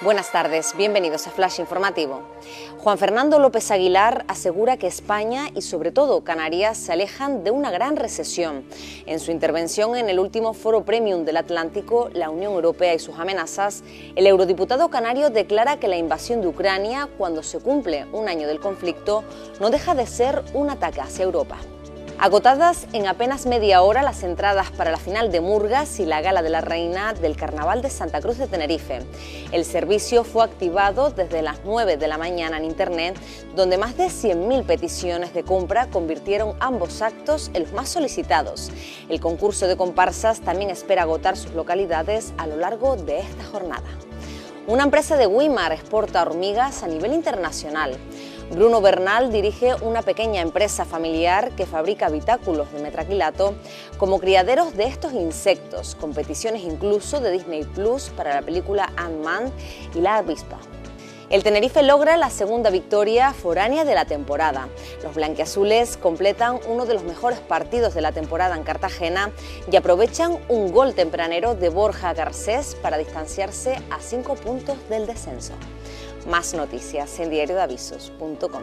Buenas tardes, bienvenidos a Flash Informativo. Juan Fernando López Aguilar asegura que España y sobre todo Canarias se alejan de una gran recesión. En su intervención en el último foro premium del Atlántico, la Unión Europea y sus amenazas, el eurodiputado canario declara que la invasión de Ucrania, cuando se cumple un año del conflicto, no deja de ser un ataque hacia Europa. Agotadas en apenas media hora las entradas para la final de Murgas y la Gala de la Reina del Carnaval de Santa Cruz de Tenerife. El servicio fue activado desde las 9 de la mañana en Internet, donde más de 100.000 peticiones de compra convirtieron ambos actos en los más solicitados. El concurso de comparsas también espera agotar sus localidades a lo largo de esta jornada. Una empresa de Wimar exporta hormigas a nivel internacional. Bruno Bernal dirige una pequeña empresa familiar que fabrica habitáculos de metraquilato como criaderos de estos insectos, competiciones incluso de Disney Plus para la película Ant-Man y la avispa. El Tenerife logra la segunda victoria foránea de la temporada. Los blanquiazules completan uno de los mejores partidos de la temporada en Cartagena y aprovechan un gol tempranero de Borja Garcés para distanciarse a cinco puntos del descenso. Más noticias en diariodeavisos.com.